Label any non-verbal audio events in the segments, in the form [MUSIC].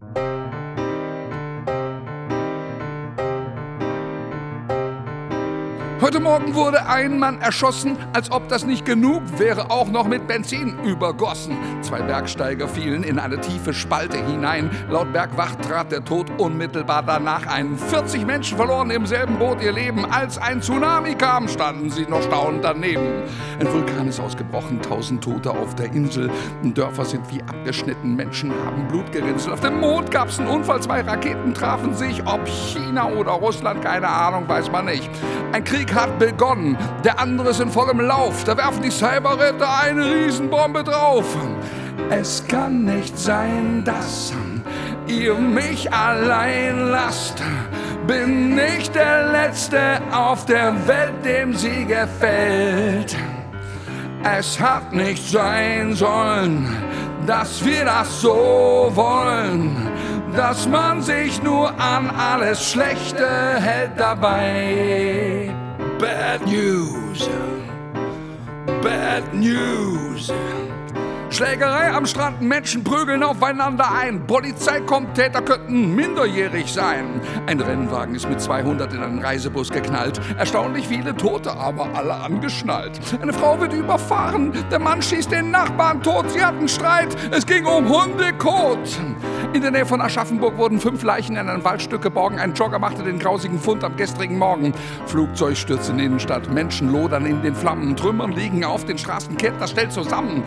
Thank you. Heute Morgen wurde ein Mann erschossen, als ob das nicht genug wäre, auch noch mit Benzin übergossen. Zwei Bergsteiger fielen in eine tiefe Spalte hinein. Laut Bergwacht trat der Tod unmittelbar danach ein. 40 Menschen verloren im selben Boot ihr Leben. Als ein Tsunami kam, standen sie noch staunend daneben. Ein Vulkan ist ausgebrochen, tausend Tote auf der Insel. Dörfer sind wie abgeschnitten, Menschen haben Blut gerinselt. Auf dem Mond gab's einen Unfall, zwei Raketen trafen sich. Ob China oder Russland, keine Ahnung, weiß man nicht. Ein Krieg hat begonnen, der andere ist in vollem Lauf. Da werfen die Cyberritter eine Riesenbombe drauf. Es kann nicht sein, dass ihr mich allein lasst. Bin nicht der Letzte auf der Welt, dem sie gefällt. Es hat nicht sein sollen, dass wir das so wollen, dass man sich nur an alles Schlechte hält dabei. News, Bad News. Schlägerei am Strand, Menschen prügeln aufeinander ein. Polizei kommt, Täter könnten minderjährig sein. Ein Rennwagen ist mit 200 in einen Reisebus geknallt. Erstaunlich viele Tote, aber alle angeschnallt. Eine Frau wird überfahren, der Mann schießt den Nachbarn tot. Sie hatten Streit, es ging um Hundekot. In der Nähe von Aschaffenburg wurden fünf Leichen in einem Waldstück geborgen. Ein Jogger machte den grausigen Fund am gestrigen Morgen. Flugzeug stürzt in Innenstadt, Menschen lodern in den Flammen, Trümmern liegen auf den Straßen, Ketten das stellt zusammen.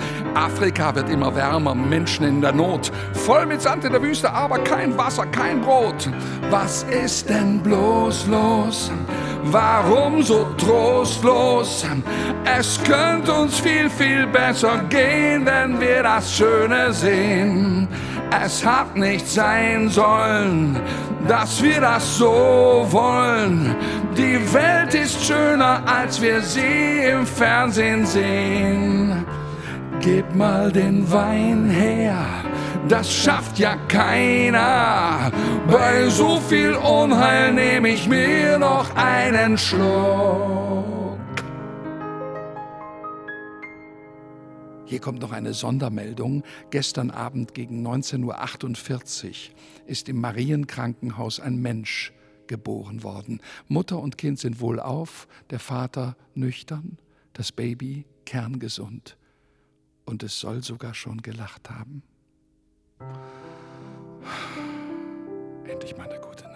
Afrika wird immer wärmer, Menschen in der Not. Voll mit Sand in der Wüste, aber kein Wasser, kein Brot. Was ist denn bloß los? Warum so trostlos? Es könnte uns viel, viel besser gehen, wenn wir das Schöne sehen. Es hat nicht sein sollen, dass wir das so wollen. Die Welt ist schöner, als wir sie im Fernsehen sehen. Gib mal den Wein her, das schafft ja keiner. Bei so viel Unheil nehme ich mir noch einen Schluck. Hier kommt noch eine Sondermeldung. Gestern Abend gegen 19.48 Uhr ist im Marienkrankenhaus ein Mensch geboren worden. Mutter und Kind sind wohlauf, der Vater nüchtern, das Baby kerngesund. Und es soll sogar schon gelacht haben. [SIGHS] Endlich mal eine gute